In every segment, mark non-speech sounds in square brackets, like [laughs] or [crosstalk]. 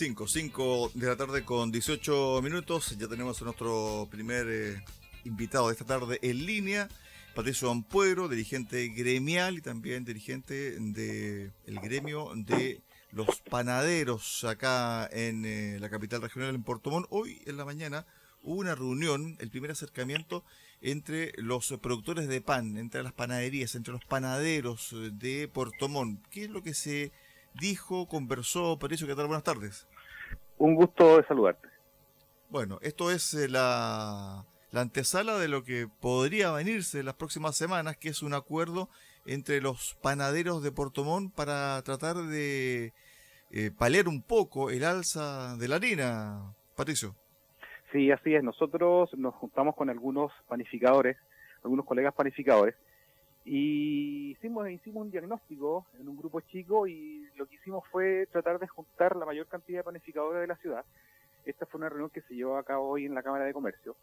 5, 5 de la tarde con 18 minutos. Ya tenemos a nuestro primer eh, invitado de esta tarde en línea, Patricio Ampuero, dirigente gremial y también dirigente del el gremio de los panaderos acá en eh, la capital regional en Portomón. Hoy en la mañana hubo una reunión, el primer acercamiento entre los productores de pan, entre las panaderías, entre los panaderos eh, de Portomón. ¿Qué es lo que se dijo, conversó? Patricio, ¿qué tal? Buenas tardes. Un gusto de saludarte. Bueno, esto es eh, la, la antesala de lo que podría venirse en las próximas semanas, que es un acuerdo entre los panaderos de Portomón para tratar de eh, paliar un poco el alza de la harina, Patricio. Sí, así es. Nosotros nos juntamos con algunos panificadores, algunos colegas panificadores, y hicimos, hicimos un diagnóstico en un grupo chico y lo que hicimos fue tratar de juntar la mayor cantidad de panificadores de la ciudad. Esta fue una reunión que se llevó a cabo hoy en la Cámara de Comercio.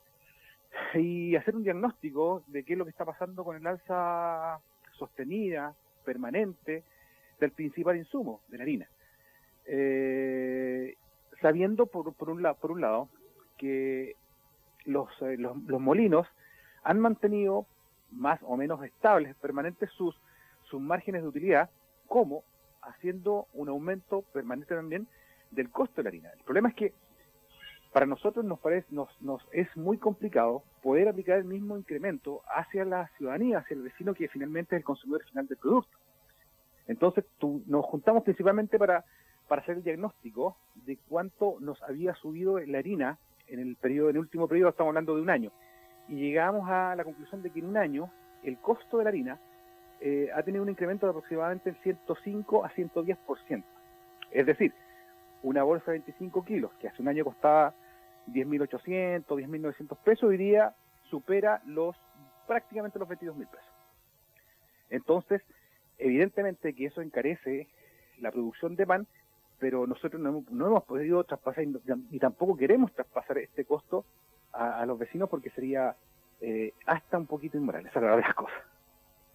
Y hacer un diagnóstico de qué es lo que está pasando con el alza sostenida, permanente, del principal insumo, de la harina. Eh, sabiendo por, por, un, por un lado que los, eh, los, los molinos han mantenido más o menos estables, permanentes sus, sus márgenes de utilidad, como haciendo un aumento permanente también del costo de la harina. El problema es que para nosotros nos parece nos, nos es muy complicado poder aplicar el mismo incremento hacia la ciudadanía, hacia el vecino que finalmente es el consumidor final del producto. Entonces tú, nos juntamos principalmente para, para hacer el diagnóstico de cuánto nos había subido la harina en el periodo, en el último periodo, estamos hablando de un año, y llegamos a la conclusión de que en un año el costo de la harina eh, ha tenido un incremento de aproximadamente el 105 a 110%. Es decir, una bolsa de 25 kilos, que hace un año costaba 10.800, 10.900 pesos, hoy día supera los prácticamente los 22.000 pesos. Entonces, evidentemente que eso encarece la producción de pan, pero nosotros no hemos, podido traspasar y, tampoco queremos traspasar este costo a, los vecinos porque sería eh, hasta un poquito inmoral, esa es la verdad de las cosas.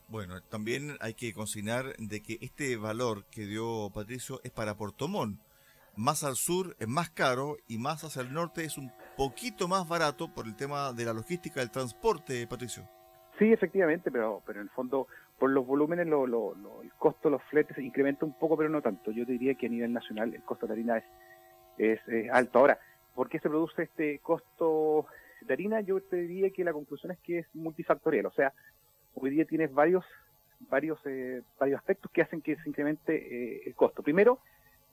Bueno, también hay que consignar de que este valor que dio Patricio es para Portomón. Más al sur es más caro y más hacia el norte es un poquito más barato por el tema de la logística del transporte, Patricio. Sí, efectivamente, pero, pero en el fondo, por los volúmenes, lo, lo, el costo de los fletes incrementa un poco, pero no tanto. Yo diría que a nivel nacional el costo de la harina es, es alto. Ahora, ¿Por qué se produce este costo de harina? Yo te diría que la conclusión es que es multifactorial, o sea, hoy día tienes varios varios eh, varios aspectos que hacen que se incremente eh, el costo. Primero,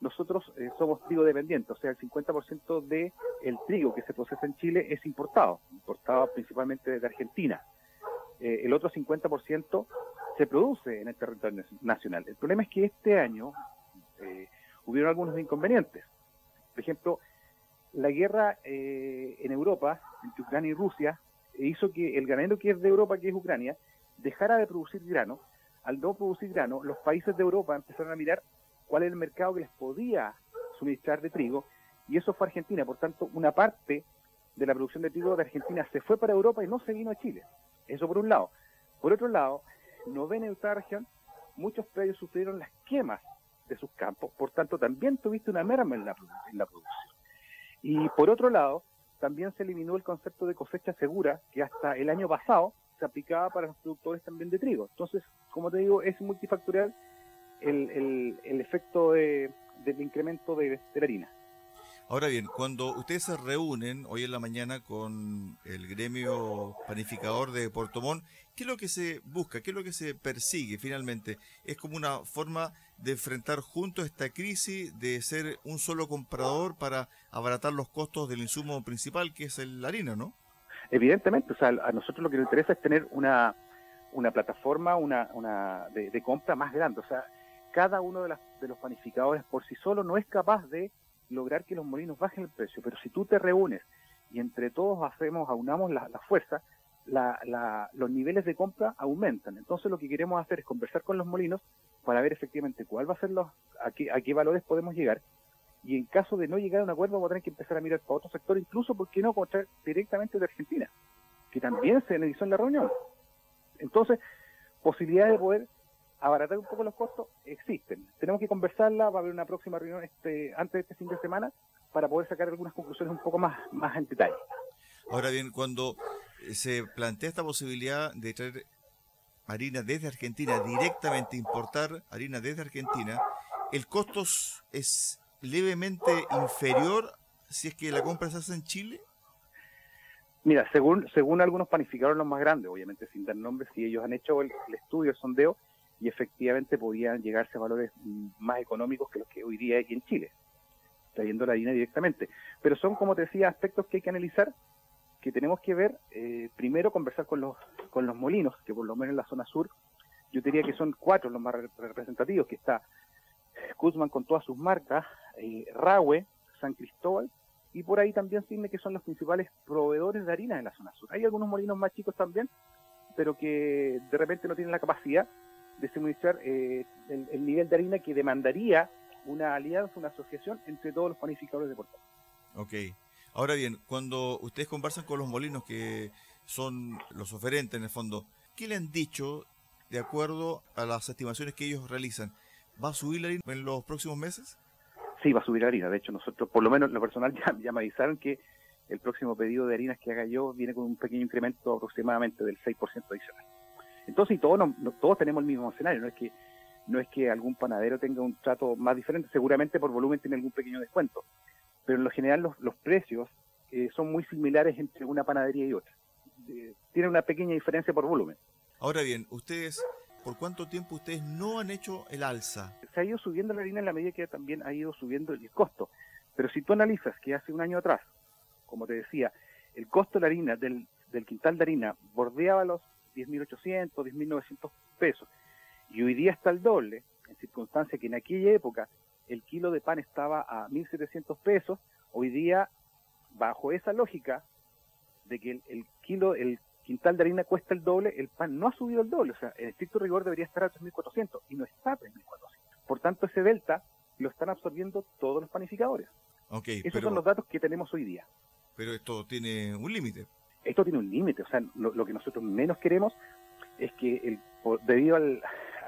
nosotros eh, somos trigo dependientes, o sea, el 50% de el trigo que se procesa en Chile es importado, importado principalmente de Argentina. el otro 50% se produce en el territorio nacional. El problema es que este año hubieron algunos inconvenientes. Por ejemplo, la guerra eh, en Europa, entre Ucrania y Rusia, hizo que el granero que es de Europa, que es Ucrania, dejara de producir grano. Al no producir grano, los países de Europa empezaron a mirar cuál era el mercado que les podía suministrar de trigo, y eso fue Argentina. Por tanto, una parte de la producción de trigo de Argentina se fue para Europa y no se vino a Chile. Eso por un lado. Por otro lado, no ven en esta región, muchos predios sufrieron las quemas de sus campos, por tanto también tuviste una merma en la, en la producción. Y por otro lado, también se eliminó el concepto de cosecha segura, que hasta el año pasado se aplicaba para los productores también de trigo. Entonces, como te digo, es multifactorial el, el, el efecto de, del incremento de, de la harina. Ahora bien, cuando ustedes se reúnen hoy en la mañana con el gremio panificador de Portomón, ¿qué es lo que se busca? ¿Qué es lo que se persigue finalmente? ¿Es como una forma de enfrentar juntos esta crisis, de ser un solo comprador para abaratar los costos del insumo principal, que es la harina, ¿no? Evidentemente, o sea, a nosotros lo que nos interesa es tener una, una plataforma una, una de, de compra más grande. O sea, cada uno de, las, de los panificadores por sí solo no es capaz de lograr que los molinos bajen el precio, pero si tú te reúnes y entre todos hacemos, aunamos la, la fuerza, la, la, los niveles de compra aumentan. Entonces lo que queremos hacer es conversar con los molinos para ver efectivamente cuál va a ser los, a qué, a qué valores podemos llegar. Y en caso de no llegar a un acuerdo, vamos a tener que empezar a mirar para otro sector, incluso, ¿por qué no?, comprar directamente de Argentina, que también se analizó en la reunión. Entonces, posibilidad de poder abaratar un poco los costos, existen. Tenemos que conversarla, va a haber una próxima reunión este, antes de este fin de semana para poder sacar algunas conclusiones un poco más, más en detalle. Ahora bien, cuando se plantea esta posibilidad de traer harina desde Argentina, directamente importar harina desde Argentina, el costo es levemente inferior si es que la compra se hace en Chile. Mira, según según algunos panificadores los más grandes, obviamente sin dar nombres, si ellos han hecho el, estudio, el sondeo, y efectivamente podían llegarse a valores más económicos que los que hoy día hay en Chile, trayendo la harina directamente. Pero son, como te decía, aspectos que hay que analizar, que tenemos que ver, eh, primero conversar con los, con los molinos, que por lo menos en la zona sur, yo diría que son cuatro los más representativos, que está Kuzman con todas sus marcas, eh, Rahue, San Cristóbal y por ahí también Cisne, que son los principales proveedores de harina en la zona sur. Hay algunos molinos más chicos también, pero que de repente no tienen la capacidad de suministrar eh, el, nivel de harina que demandaría una alianza, una asociación entre todos los panificadores de Puerto Ok. Ahora bien, cuando ustedes conversan con los molinos que son los oferentes en el fondo, ¿qué le han dicho de acuerdo a las estimaciones que ellos realizan? ¿Va a subir la harina en los próximos meses? Sí, va a subir la harina. De hecho, nosotros, por lo menos en lo personal, [laughs] ya, me avisaron que el próximo pedido de harinas que haga yo viene con un pequeño incremento aproximadamente del 6% adicional. Entonces, todos, todos tenemos el mismo escenario. No es que no es que algún panadero tenga un trato más diferente, seguramente por volumen tiene algún pequeño descuento. Pero en lo general los, los precios eh, son muy similares entre una panadería y otra. Eh, tiene una pequeña diferencia por volumen. Ahora bien, ustedes ¿por cuánto tiempo ustedes no han hecho el alza? Se ha ido subiendo la harina en la medida que también ha ido subiendo el costo. Pero si tú analizas que hace un año atrás, como te decía, el costo de la harina del, quintal de harina bordeaba los 10.800, 10.900 pesos, y hoy día está el doble, en circunstancia que en aquella época el kilo de pan estaba a 1.700 pesos, hoy día, bajo esa lógica de que el, el kilo, el quintal de harina cuesta el doble, el pan no ha subido el doble, o sea, en estricto rigor debería estar a 3.400 y no está a 3.400. Por tanto, ese delta lo están absorbiendo todos los panificadores. Okay, Esos son los datos que tenemos hoy día. Pero esto tiene un límite. Esto tiene un límite, o sea, lo, que nosotros menos queremos es que el, debido a,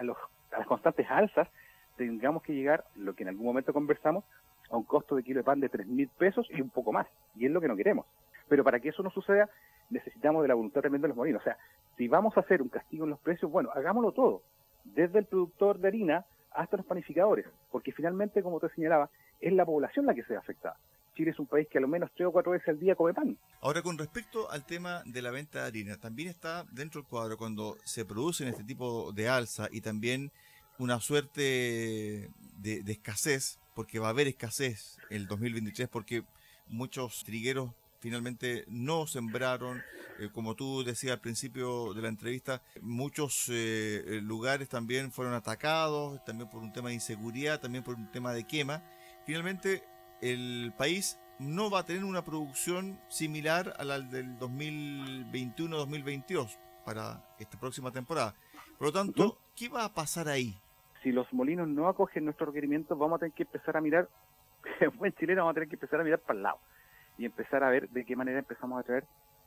los, a las constantes alzas tengamos que llegar, lo que en algún momento conversamos, a un costo de kilo de pan de 3.000 pesos y un poco más. Y es lo que no queremos. Pero para que eso no suceda, necesitamos de la voluntad también de los molinos. O sea, si vamos a hacer un castigo en los precios, bueno, hagámoslo todo, desde el productor de harina hasta los panificadores, porque finalmente, como te señalaba, es la población la que se ve afectada. Chile es un país que a lo menos tres o cuatro veces al día come pan. Ahora, con respecto al tema de la venta de harina, también está dentro del cuadro cuando se producen este tipo de alza y también una suerte de, de escasez, porque va a haber escasez el 2023, porque muchos trigueros finalmente no sembraron, eh, como tú decías al principio de la entrevista, muchos eh, lugares también fueron atacados, también por un tema de inseguridad, también por un tema de quema. Finalmente, el país no va a tener una producción similar a la del 2021-2022 para esta próxima temporada. Por lo tanto, ¿qué va a pasar ahí? Si los molinos no acogen nuestros requerimientos, vamos a tener que empezar a mirar, en [laughs] buen chileno, vamos a tener que empezar a mirar para el lado y empezar a ver de qué manera empezamos a traer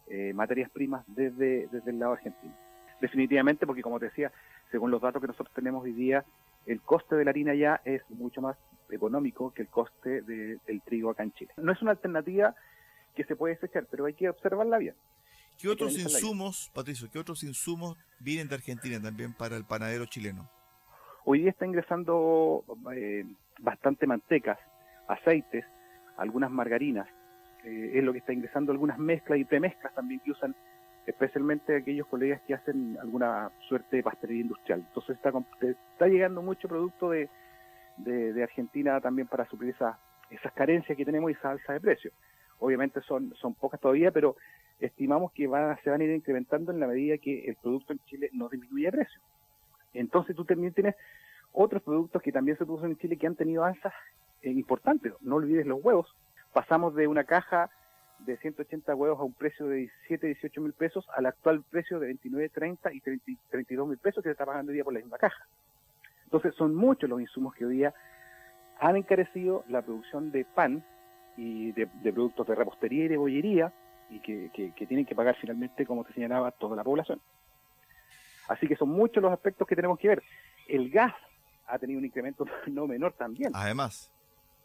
eh, materias primas desde, desde el lado argentino. Definitivamente, porque como te decía, según los datos que nosotros tenemos hoy día, el coste de la harina ya es mucho más económico que el coste del trigo acá en Chile. No es una alternativa que se puede desechar, pero hay que observarla bien. ¿Qué otros insumos, Patricio, qué otros insumos vienen de Argentina también para el panadero chileno? Hoy día está ingresando eh, bastante mantecas, aceites, algunas margarinas, eh, es lo que está ingresando algunas mezclas y premezclas también que usan especialmente aquellos colegas que hacen alguna suerte de pastelería industrial. Entonces está, está llegando mucho producto de, de, Argentina también para suplir esas, esas carencias que tenemos y esa alza de precios. Obviamente son, son pocas todavía, pero estimamos que van, se van a ir incrementando en la medida que el producto en Chile no disminuye de precio. Entonces tú también tienes otros productos que también se producen en Chile que han tenido alzas eh, importantes. No olvides los huevos, pasamos de una caja de 180 huevos a un precio de 17, 18 mil pesos al actual precio de 29, 30 y 32 mil pesos que se está pagando hoy día por la misma caja. Entonces son muchos los insumos que hoy día han encarecido la producción de pan y de, productos de repostería y de bollería y que, tienen que pagar finalmente, como te señalaba, toda la población. Así que son muchos los aspectos que tenemos que ver. El gas ha tenido un incremento [laughs] no menor también. Además.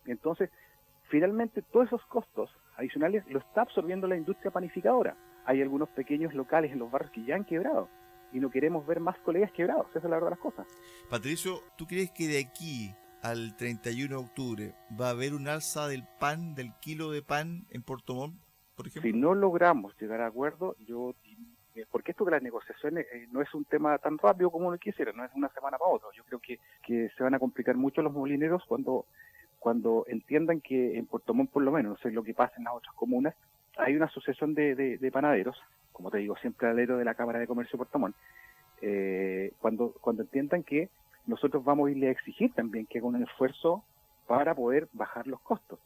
Entonces, finalmente todos esos costos adicionales lo está absorbiendo la industria panificadora. Hay algunos pequeños locales en los barrios que ya han quebrado y no queremos ver más colegas quebrados, esa es la verdad de las cosas. Patricio, ¿tú crees que de aquí al 31 de octubre va a haber un alza del pan, del kilo de pan en Puerto Montt, por ejemplo? Si no logramos llegar a acuerdo, yo eh, porque esto de las negociaciones eh, no es un tema tan rápido como uno quisiera, no es una semana para otra. Yo creo que, que se van a complicar mucho los molineros cuando cuando entiendan que en Puerto Montt, por lo menos, no sé lo que pasa en las otras comunas, hay una asociación de, de, panaderos, como te digo, siempre alero de la Cámara de Comercio de Montt, eh, cuando, cuando entiendan que nosotros vamos a irle a exigir también que hagan un esfuerzo para poder bajar los costos.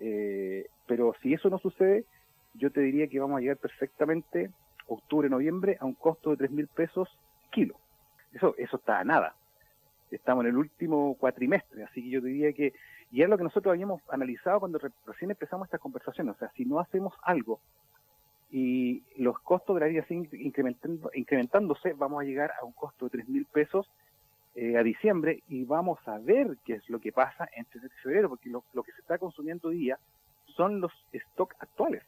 Eh, pero si eso no sucede, yo te diría que vamos a llegar perfectamente octubre, noviembre a un costo de tres mil pesos kilo. Eso, eso está a nada. Estamos en el último cuatrimestre, así que yo diría que y es lo que nosotros habíamos analizado cuando recién empezamos esta conversación. O sea, si no hacemos algo y los costos de la vida siguen incrementando, incrementándose, vamos a llegar a un costo de tres mil pesos eh, a diciembre y vamos a ver qué es lo que pasa entre febrero, porque lo, que se está consumiendo hoy día son los stocks actuales.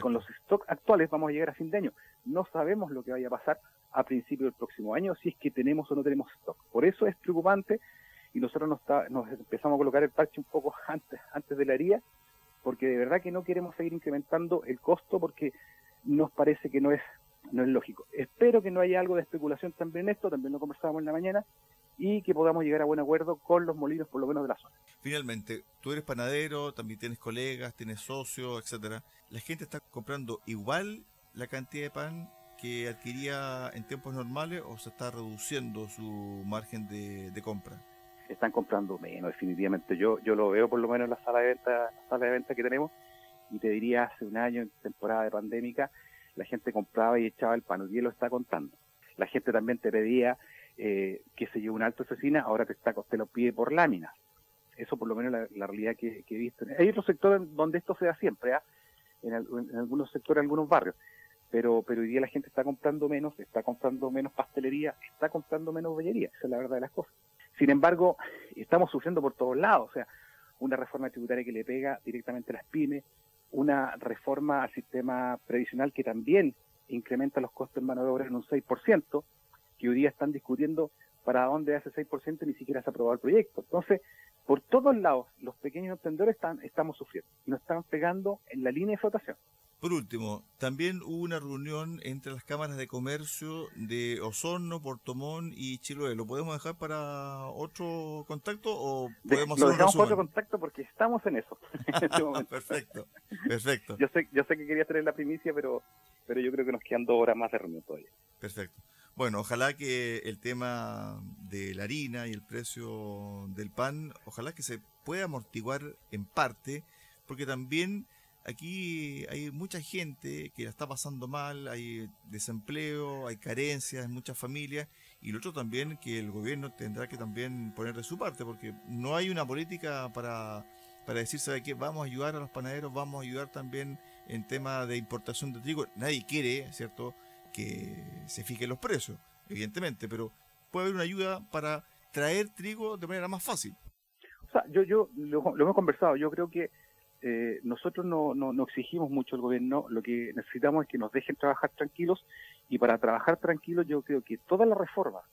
con los stocks actuales vamos a llegar a fin de año. No sabemos lo que vaya a pasar a principio del próximo año si es que tenemos o no tenemos stock. Por eso es preocupante y nosotros nos, nos empezamos a colocar el parche un poco [laughs] antes, antes de la herida, porque de verdad que no queremos seguir incrementando el costo porque nos parece que no es, no es lógico. Espero que no haya algo de especulación también en esto, también lo conversábamos en la mañana, y que podamos llegar a buen acuerdo con los molinos, por lo menos de la zona. Finalmente, tú eres panadero, también tienes colegas, tienes socios, etcétera. ¿La gente está comprando igual la cantidad de pan que adquiría en tiempos normales o se está reduciendo su margen de, de compra? Están comprando menos, definitivamente. Yo yo lo veo por lo menos en la sala de venta, la sala de venta que tenemos, y te diría hace un año, en temporada de pandémica, la gente compraba y echaba el pan, y lo está contando. La gente también te pedía eh, que se lleve un alto asesina, ahora te, está, te lo pide por láminas. Eso por lo menos la, la realidad que, he visto. Hay otros sectores donde esto se da siempre, ¿ah? en, en, algunos sectores, en algunos barrios. Pero, pero hoy día la gente está comprando menos, está comprando menos pastelería, está comprando menos bellería. Esa es la verdad de las cosas. Sin embargo, estamos sufriendo por todos lados, o sea, una reforma tributaria que le pega directamente a las pymes, una reforma al sistema previsional que también incrementa los costos en mano de obra en un 6%, que hoy día están discutiendo para dónde ese 6% y ni siquiera se ha aprobado el proyecto. Entonces, por todos lados, los pequeños emprendedores están, estamos sufriendo, nos están pegando en la línea de flotación. Por último, también hubo una reunión entre las cámaras de comercio de Osorno, Portomón y Chiloé. ¿Lo podemos dejar para otro contacto o podemos Lo dejamos para otro contacto porque estamos en eso. [laughs] Este perfecto, perfecto. Yo sé, yo sé que quería tener la primicia, pero, pero yo creo que nos quedan dos horas más de reunión todavía. Perfecto. Bueno, ojalá que el tema de la harina y el precio del pan, ojalá que se pueda amortiguar en parte, porque también aquí hay mucha gente que la está pasando mal, hay desempleo, hay carencias en muchas familias y lo otro también que el gobierno tendrá que también poner de su parte porque no hay una política para, para decir, ¿sabe qué? Vamos a ayudar a los panaderos, vamos a ayudar también en tema de importación de trigo. Nadie quiere, ¿cierto?, que se fijen los precios, evidentemente, pero puede haber una ayuda para traer trigo de manera más fácil. O sea, yo, yo lo, lo hemos conversado, yo creo que eh, nosotros no, no, exigimos mucho al gobierno, lo que necesitamos es que nos dejen trabajar tranquilos y para trabajar tranquilos yo creo que todas las reformas,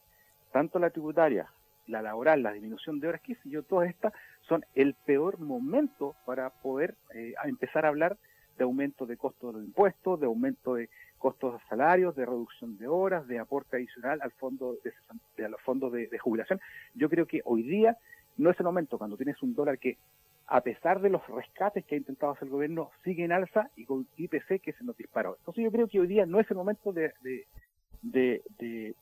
tanto la tributaria, la laboral, la disminución de horas, sé yo, todas estas son el peor momento para poder eh, empezar a hablar de aumento de costos de los impuestos, de aumento de costos de salarios, de reducción de horas, de aporte adicional al fondo de, a los fondos de jubilación. Yo creo que hoy día no es el momento cuando tienes un dólar que a pesar de los rescates que ha intentado hacer el gobierno, sigue en alza y con IPC que se nos disparó. Entonces yo creo que hoy día no es el momento de, de, de,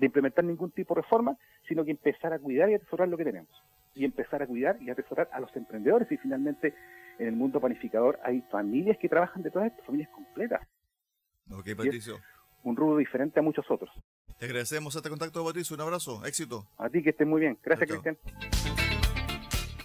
implementar ningún tipo de reforma, sino que empezar a cuidar y atesorar lo que tenemos. Y empezar a cuidar y atesorar a los emprendedores. Y finalmente, en el mundo panificador hay familias que trabajan de todas estas, familias completas. Ok, Patricio. Un rubro diferente a muchos otros. Te agradecemos este contacto, Patricio. Un abrazo. Éxito. A ti que estés muy bien. Gracias, Cristian.